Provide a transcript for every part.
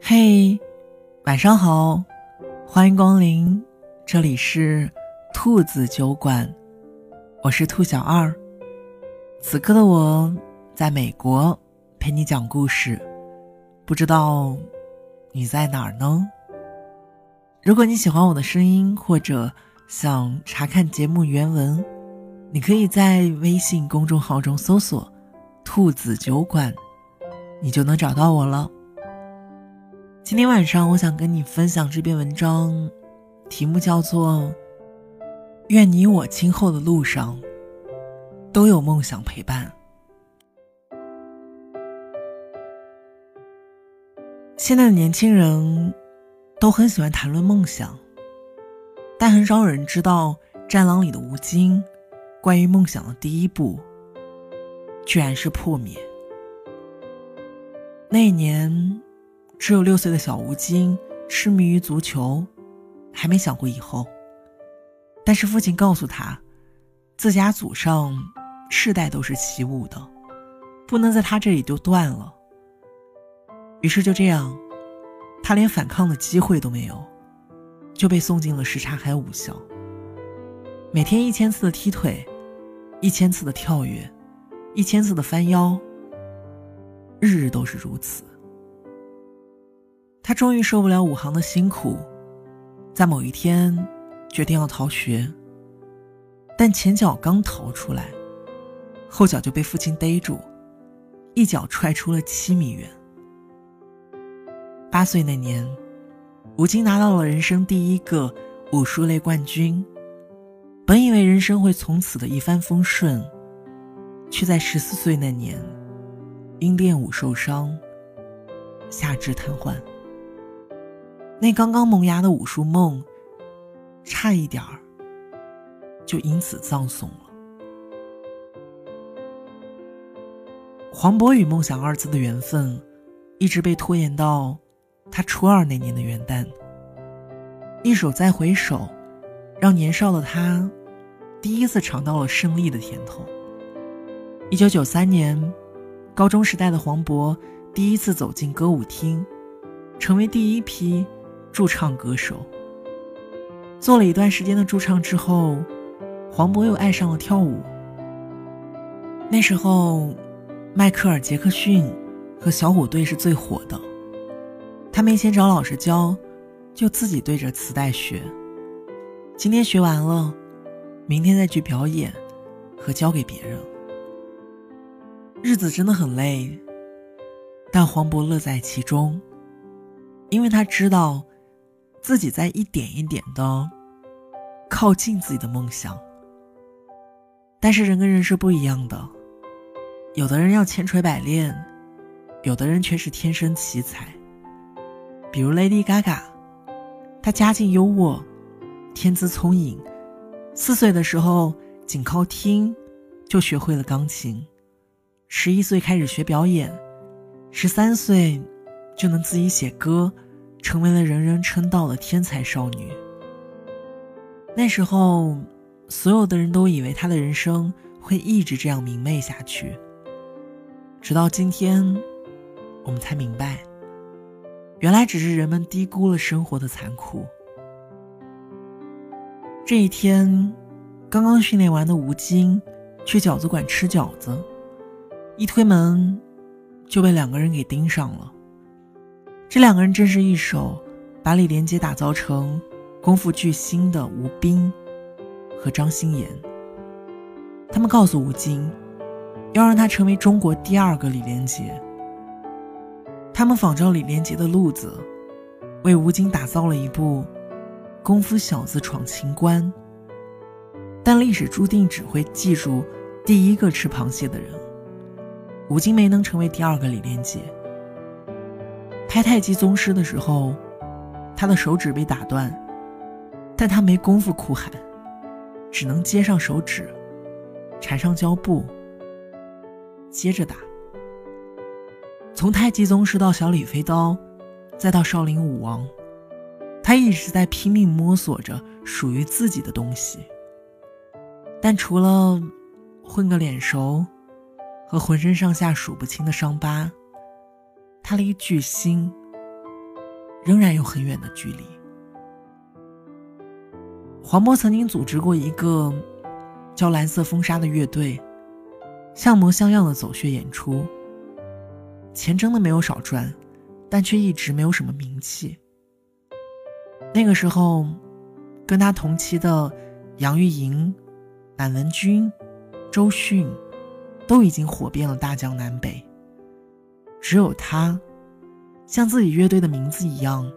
嘿，晚上好，欢迎光临，这里是兔子酒馆，我是兔小二。此刻的我在美国陪你讲故事，不知道你在哪儿呢？如果你喜欢我的声音，或者想查看节目原文，你可以在微信公众号中搜索“兔子酒馆”，你就能找到我了。今天晚上，我想跟你分享这篇文章，题目叫做《愿你我今后的路上都有梦想陪伴》。现在的年轻人都很喜欢谈论梦想，但很少有人知道《战狼》里的吴京关于梦想的第一步，居然是破灭。那年。只有六岁的小吴京痴迷于足球，还没想过以后。但是父亲告诉他，自家祖上世代都是习武的，不能在他这里就断了。于是就这样，他连反抗的机会都没有，就被送进了什刹海武校。每天一千次的踢腿，一千次的跳跃，一千次的翻腰，日日都是如此。他终于受不了武行的辛苦，在某一天决定要逃学。但前脚刚逃出来，后脚就被父亲逮住，一脚踹出了七米远。八岁那年，吴京拿到了人生第一个武术类冠军。本以为人生会从此的一帆风顺，却在十四岁那年，因练武受伤，下肢瘫痪。那刚刚萌芽的武术梦，差一点儿就因此葬送了。黄渤与梦想二字的缘分，一直被拖延到他初二那年的元旦。一首《再回首》，让年少的他第一次尝到了胜利的甜头。一九九三年，高中时代的黄渤第一次走进歌舞厅，成为第一批。驻唱歌手做了一段时间的驻唱之后，黄渤又爱上了跳舞。那时候，迈克尔·杰克逊和小虎队是最火的。他没钱找老师教，就自己对着磁带学。今天学完了，明天再去表演和教给别人。日子真的很累，但黄渤乐在其中，因为他知道。自己在一点一点的靠近自己的梦想，但是人跟人是不一样的，有的人要千锤百炼，有的人却是天生奇才。比如 Lady Gaga，她家境优渥，天资聪颖，四岁的时候仅靠听就学会了钢琴，十一岁开始学表演，十三岁就能自己写歌。成为了人人称道的天才少女。那时候，所有的人都以为她的人生会一直这样明媚下去。直到今天，我们才明白，原来只是人们低估了生活的残酷。这一天，刚刚训练完的吴京去饺子馆吃饺子，一推门就被两个人给盯上了。这两个人正是一手把李连杰打造成功夫巨星的吴斌和张鑫炎。他们告诉吴京，要让他成为中国第二个李连杰。他们仿照李连杰的路子，为吴京打造了一部《功夫小子闯情关》。但历史注定只会记住第一个吃螃蟹的人。吴京没能成为第二个李连杰。拍太极宗师的时候，他的手指被打断，但他没功夫哭喊，只能接上手指，缠上胶布，接着打。从太极宗师到小李飞刀，再到少林武王，他一直在拼命摸索着属于自己的东西。但除了混个脸熟和浑身上下数不清的伤疤。他离巨星仍然有很远的距离。黄渤曾经组织过一个叫“蓝色风沙”的乐队，像模像样的走穴演出，钱真的没有少赚，但却一直没有什么名气。那个时候，跟他同期的杨钰莹、满文军、周迅，都已经火遍了大江南北。只有他，像自己乐队的名字一样，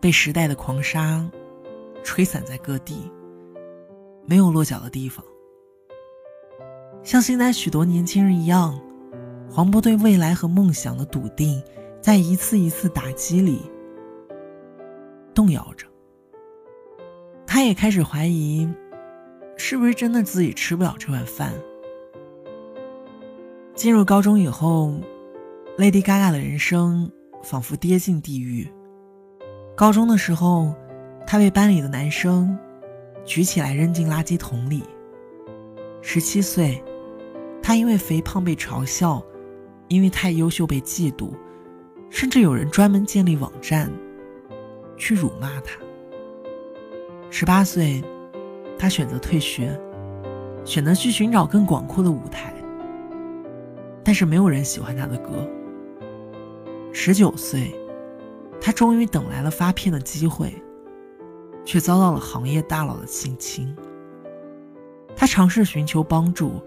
被时代的狂沙吹散在各地，没有落脚的地方。像现在许多年轻人一样，黄渤对未来和梦想的笃定，在一次一次打击里动摇着。他也开始怀疑，是不是真的自己吃不了这碗饭。进入高中以后。Lady Gaga 的人生仿佛跌进地狱。高中的时候，她被班里的男生举起来扔进垃圾桶里。十七岁，她因为肥胖被嘲笑，因为太优秀被嫉妒，甚至有人专门建立网站去辱骂她。十八岁，她选择退学，选择去寻找更广阔的舞台。但是没有人喜欢他的歌。十九岁，他终于等来了发片的机会，却遭到了行业大佬的性侵。他尝试寻求帮助，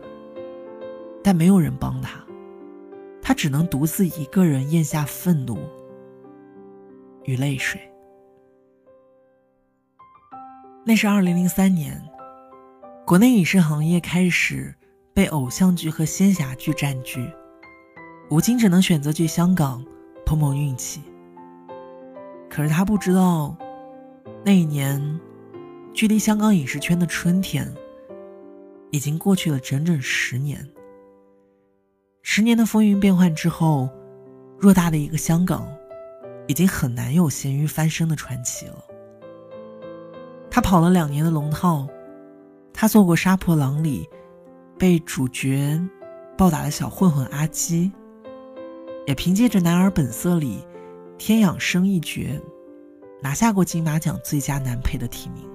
但没有人帮他，他只能独自一个人咽下愤怒与泪水。那是二零零三年，国内影视行业开始被偶像剧和仙侠剧占据，吴京只能选择去香港。碰碰运气。可是他不知道，那一年，距离香港影视圈的春天，已经过去了整整十年。十年的风云变幻之后，偌大的一个香港，已经很难有咸鱼翻身的传奇了。他跑了两年的龙套，他做过杀破狼里被主角暴打的小混混阿基。也凭借着《男儿本色》里天养生一角，拿下过金马奖最佳男配的提名。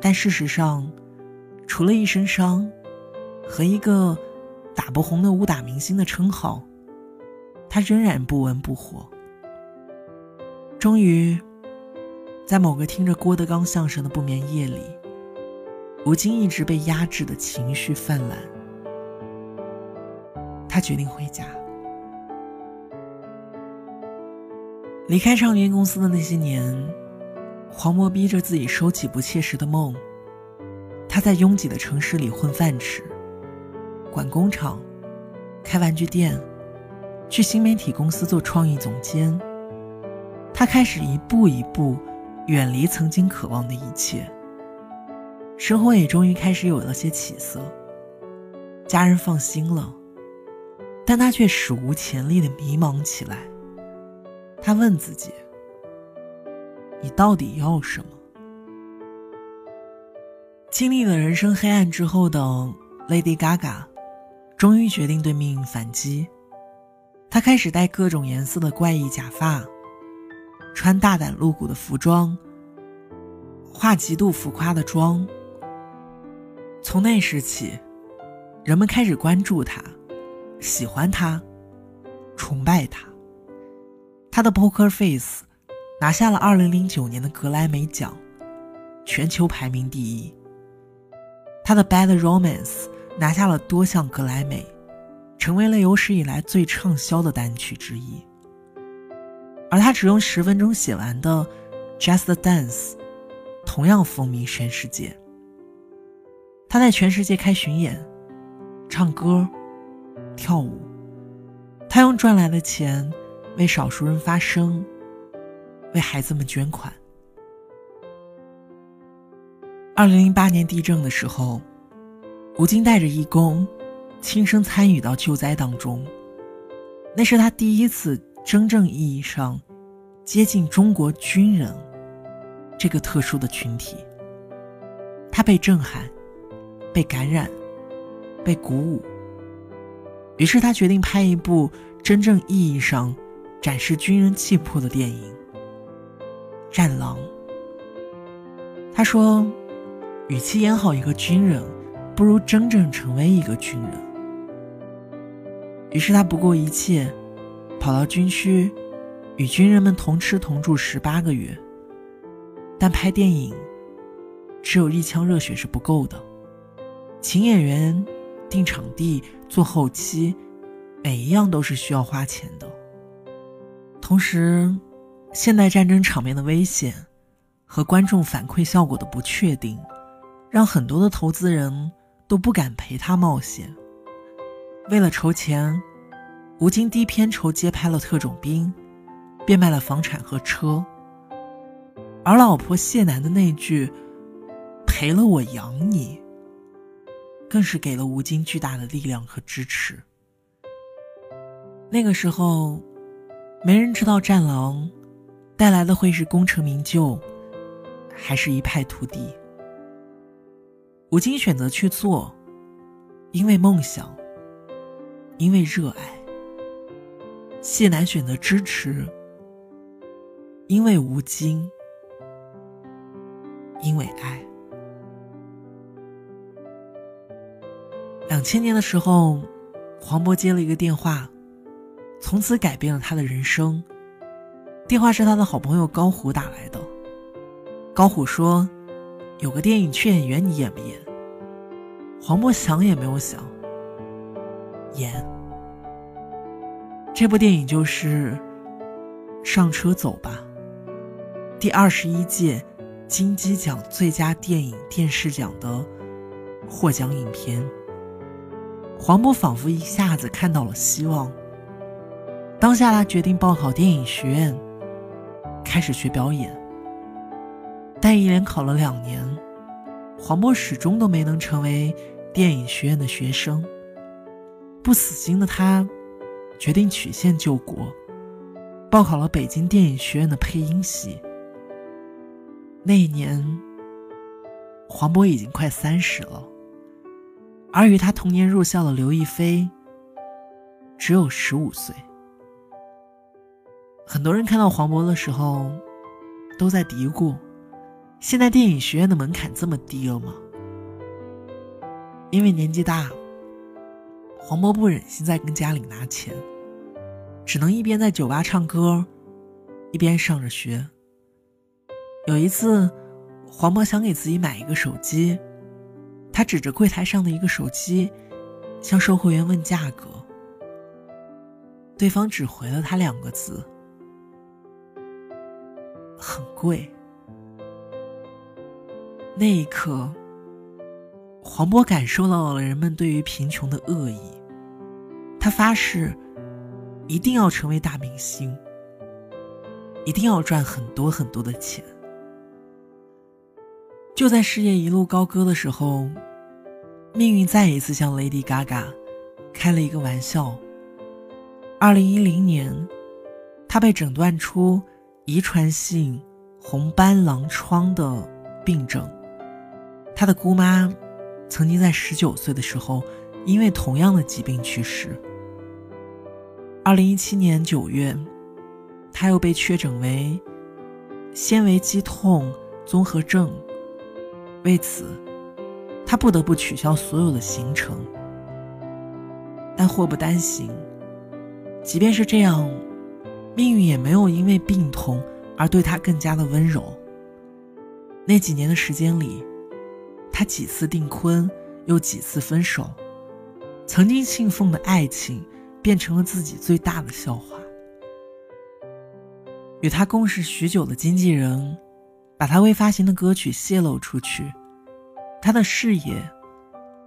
但事实上，除了一身伤和一个打不红的武打明星的称号，他仍然不温不火。终于，在某个听着郭德纲相声的不眠夜里，吴京一直被压制的情绪泛滥，他决定回家。离开唱片公司的那些年，黄渤逼着自己收起不切实的梦。他在拥挤的城市里混饭吃，管工厂，开玩具店，去新媒体公司做创意总监。他开始一步一步远离曾经渴望的一切，生活也终于开始有了些起色。家人放心了，但他却史无前例的迷茫起来。他问自己：“你到底要什么？”经历了人生黑暗之后的 Lady Gaga，终于决定对命运反击。她开始戴各种颜色的怪异假发，穿大胆露骨的服装，化极度浮夸的妆。从那时起，人们开始关注他，喜欢他，崇拜他。他的 Poker Face 拿下了2009年的格莱美奖，全球排名第一。他的 Bad Romance 拿下了多项格莱美，成为了有史以来最畅销的单曲之一。而他只用十分钟写完的 Just Dance，同样风靡全世界。他在全世界开巡演，唱歌，跳舞，他用赚来的钱。为少数人发声，为孩子们捐款。二零零八年地震的时候，吴京带着义工，亲身参与到救灾当中。那是他第一次真正意义上接近中国军人这个特殊的群体。他被震撼，被感染，被鼓舞。于是他决定拍一部真正意义上展示军人气魄的电影《战狼》。他说：“与其演好一个军人，不如真正成为一个军人。”于是他不顾一切，跑到军区，与军人们同吃同住十八个月。但拍电影，只有一腔热血是不够的，请演员、定场地、做后期，每一样都是需要花钱的。同时，现代战争场面的危险和观众反馈效果的不确定，让很多的投资人都不敢陪他冒险。为了筹钱，吴京低片酬接拍了特种兵，变卖了房产和车。而老婆谢楠的那句“赔了我养你”，更是给了吴京巨大的力量和支持。那个时候，没人知道《战狼》带来的会是功成名就，还是一败涂地。吴京选择去做，因为梦想，因为热爱；谢楠选择支持，因为吴京。因为爱。两千年的时候，黄渤接了一个电话，从此改变了他的人生。电话是他的好朋友高虎打来的。高虎说：“有个电影缺演员，你演不演？”黄渤想也没有想，演。这部电影就是《上车走吧》，第二十一届。金鸡奖最佳电影电视奖的获奖影片，黄渤仿佛一下子看到了希望。当下他决定报考电影学院，开始学表演。但一连考了两年，黄渤始终都没能成为电影学院的学生。不死心的他，决定曲线救国，报考了北京电影学院的配音系。那一年，黄渤已经快三十了，而与他同年入校的刘亦菲只有十五岁。很多人看到黄渤的时候，都在嘀咕：现在电影学院的门槛这么低了吗？因为年纪大，黄渤不忍心再跟家里拿钱，只能一边在酒吧唱歌，一边上着学。有一次，黄渤想给自己买一个手机，他指着柜台上的一个手机，向售货员问价格。对方只回了他两个字：“很贵。”那一刻，黄渤感受到了人们对于贫穷的恶意。他发誓，一定要成为大明星，一定要赚很多很多的钱。就在事业一路高歌的时候，命运再一次向 Lady Gaga 开了一个玩笑。二零一零年，她被诊断出遗传性红斑狼疮的病症。她的姑妈曾经在十九岁的时候因为同样的疾病去世。二零一七年九月，她又被确诊为纤维肌痛综合症。为此，他不得不取消所有的行程。但祸不单行，即便是这样，命运也没有因为病痛而对他更加的温柔。那几年的时间里，他几次订婚，又几次分手，曾经信奉的爱情变成了自己最大的笑话。与他共事许久的经纪人。把他未发行的歌曲泄露出去，他的事业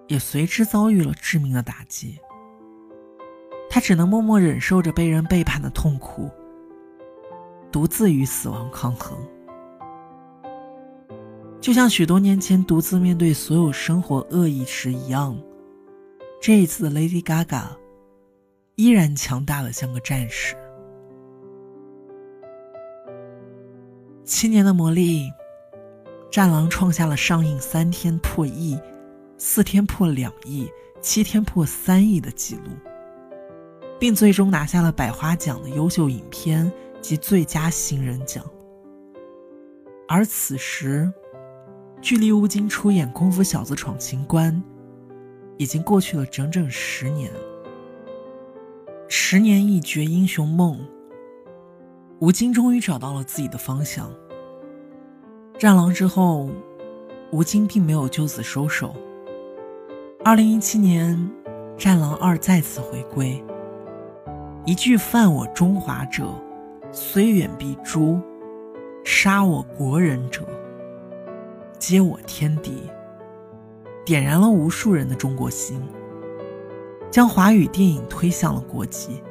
也随之遭遇了致命的打击。他只能默默忍受着被人背叛的痛苦，独自与死亡抗衡。就像许多年前独自面对所有生活恶意时一样，这一次的 Lady Gaga 依然强大的像个战士。七年的磨砺，《战狼》创下了上映三天破亿、四天破两亿、七天破三亿的记录，并最终拿下了百花奖的优秀影片及最佳新人奖。而此时，距离吴京出演《功夫小子闯情关》已经过去了整整十年。十年一绝英雄梦，吴京终于找到了自己的方向。战狼之后，吴京并没有就此收手。二零一七年，《战狼二》再次回归。一句犯我中华者，虽远必诛。杀我国人者，皆我天敌。点燃了无数人的中国心，将华语电影推向了国际。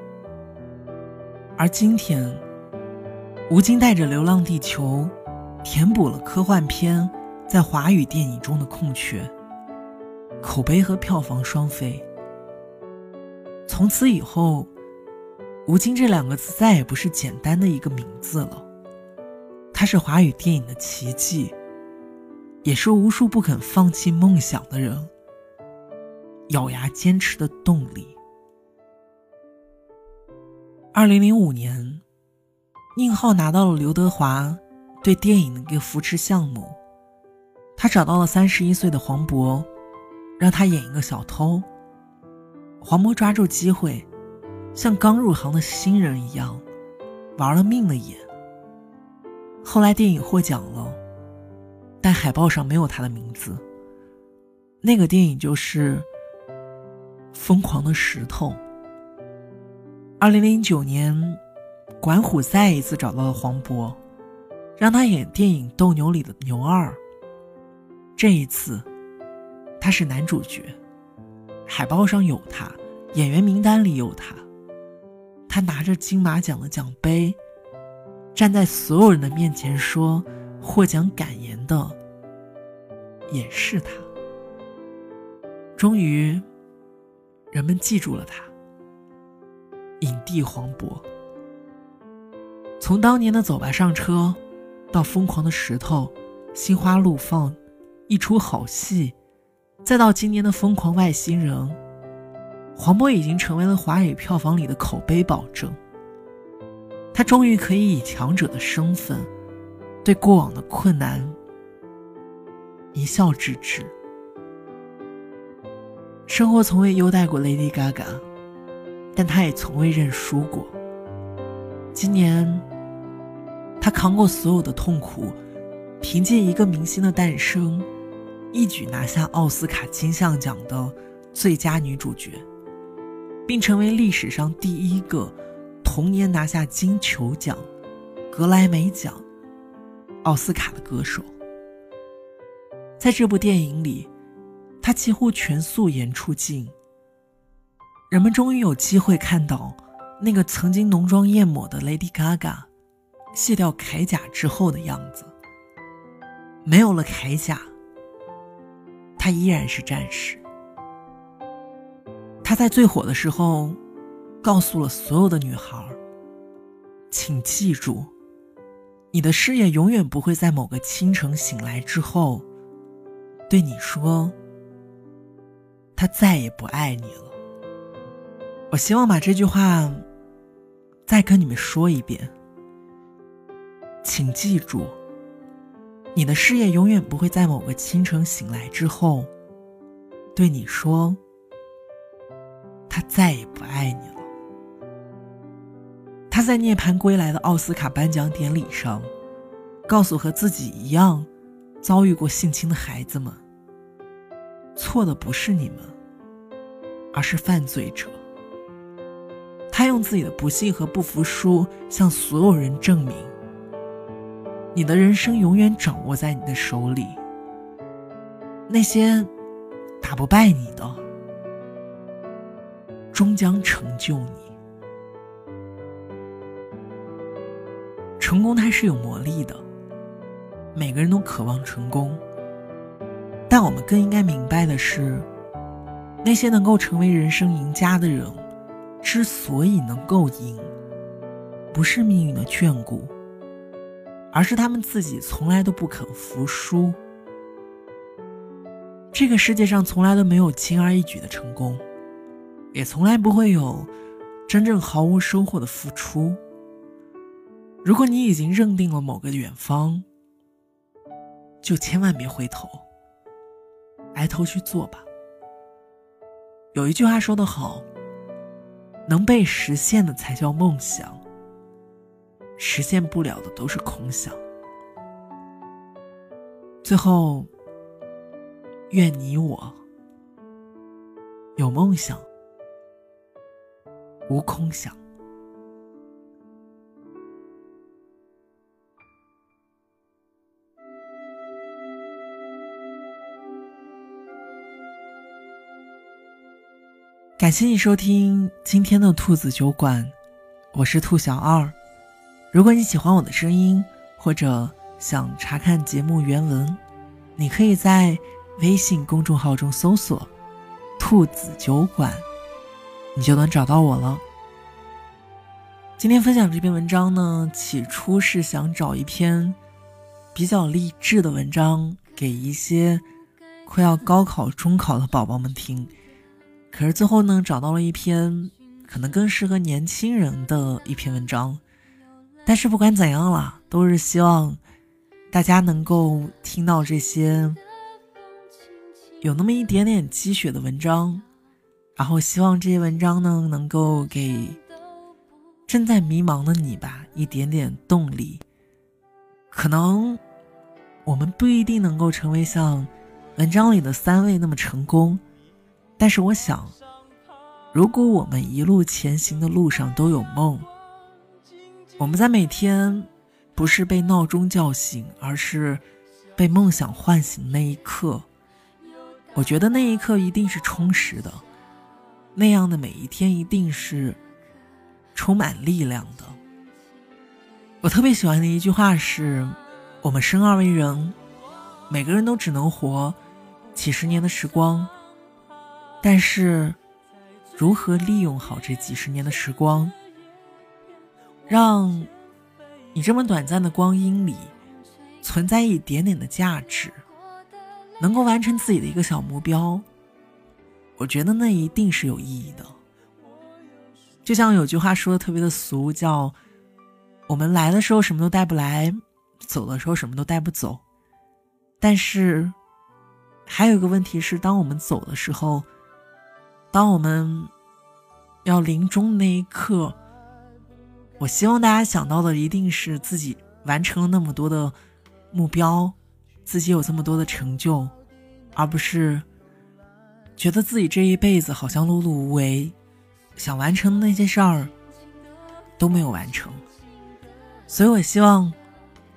而今天，吴京带着《流浪地球》，填补了科幻片在华语电影中的空缺，口碑和票房双飞。从此以后，吴京这两个字再也不是简单的一个名字了。他是华语电影的奇迹，也是无数不肯放弃梦想的人咬牙坚持的动力。二零零五年，宁浩拿到了刘德华对电影的一个扶持项目，他找到了三十一岁的黄渤，让他演一个小偷。黄渤抓住机会，像刚入行的新人一样，玩了命的演。后来电影获奖了，但海报上没有他的名字。那个电影就是《疯狂的石头》。二零零九年，管虎再一次找到了黄渤，让他演电影《斗牛》里的牛二。这一次，他是男主角，海报上有他，演员名单里有他。他拿着金马奖的奖杯。站在所有人的面前说获奖感言的，也是他。终于，人们记住了他，影帝黄渤。从当年的《走吧上车》，到《疯狂的石头》，《心花怒放》，一出好戏，再到今年的《疯狂外星人》，黄渤已经成为了华语票房里的口碑保证。他终于可以以强者的身份，对过往的困难一笑置之。生活从未优待过 Lady Gaga，但她也从未认输过。今年，她扛过所有的痛苦，凭借一个明星的诞生，一举拿下奥斯卡金像奖的最佳女主角，并成为历史上第一个。同年拿下金球奖、格莱美奖、奥斯卡的歌手，在这部电影里，他几乎全素颜出镜。人们终于有机会看到那个曾经浓妆艳抹的 Lady Gaga 卸掉铠甲之后的样子。没有了铠甲，他依然是战士。他在最火的时候。告诉了所有的女孩请记住，你的事业永远不会在某个清晨醒来之后，对你说，他再也不爱你了。我希望把这句话再跟你们说一遍，请记住，你的事业永远不会在某个清晨醒来之后，对你说，他再也不爱你了。他在涅槃归来的奥斯卡颁奖典礼上，告诉和自己一样遭遇过性侵的孩子们：“错的不是你们，而是犯罪者。”他用自己的不幸和不服输向所有人证明：“你的人生永远掌握在你的手里。那些打不败你的，终将成就你。”成功它是有魔力的，每个人都渴望成功，但我们更应该明白的是，那些能够成为人生赢家的人，之所以能够赢，不是命运的眷顾，而是他们自己从来都不肯服输。这个世界上从来都没有轻而易举的成功，也从来不会有真正毫无收获的付出。如果你已经认定了某个远方，就千万别回头，埋头去做吧。有一句话说得好，能被实现的才叫梦想，实现不了的都是空想。最后，愿你我有梦想，无空想。感谢你收听今天的兔子酒馆，我是兔小二。如果你喜欢我的声音，或者想查看节目原文，你可以在微信公众号中搜索“兔子酒馆”，你就能找到我了。今天分享这篇文章呢，起初是想找一篇比较励志的文章，给一些快要高考、中考的宝宝们听。可是最后呢，找到了一篇可能更适合年轻人的一篇文章。但是不管怎样啦，都是希望大家能够听到这些有那么一点点积雪的文章，然后希望这些文章呢，能够给正在迷茫的你吧一点点动力。可能我们不一定能够成为像文章里的三位那么成功。但是我想，如果我们一路前行的路上都有梦，我们在每天不是被闹钟叫醒，而是被梦想唤醒那一刻，我觉得那一刻一定是充实的，那样的每一天一定是充满力量的。我特别喜欢的一句话是：我们生而为人，每个人都只能活几十年的时光。但是，如何利用好这几十年的时光，让你这么短暂的光阴里存在一点点的价值，能够完成自己的一个小目标，我觉得那一定是有意义的。就像有句话说的特别的俗，叫“我们来的时候什么都带不来，走的时候什么都带不走”。但是，还有一个问题是，当我们走的时候，当我们要临终那一刻，我希望大家想到的一定是自己完成了那么多的目标，自己有这么多的成就，而不是觉得自己这一辈子好像碌碌无为，想完成的那些事儿都没有完成。所以我希望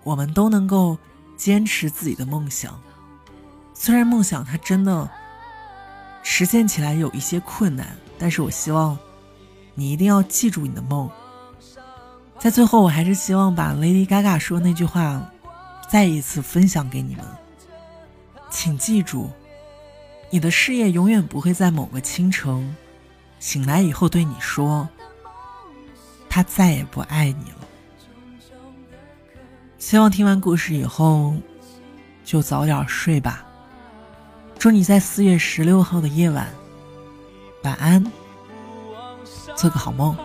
我们都能够坚持自己的梦想，虽然梦想它真的。实现起来有一些困难，但是我希望你一定要记住你的梦。在最后，我还是希望把 Lady Gaga 说那句话再一次分享给你们，请记住，你的事业永远不会在某个清晨醒来以后对你说，他再也不爱你了。希望听完故事以后就早点睡吧。祝你在四月十六号的夜晚晚安，做个好梦。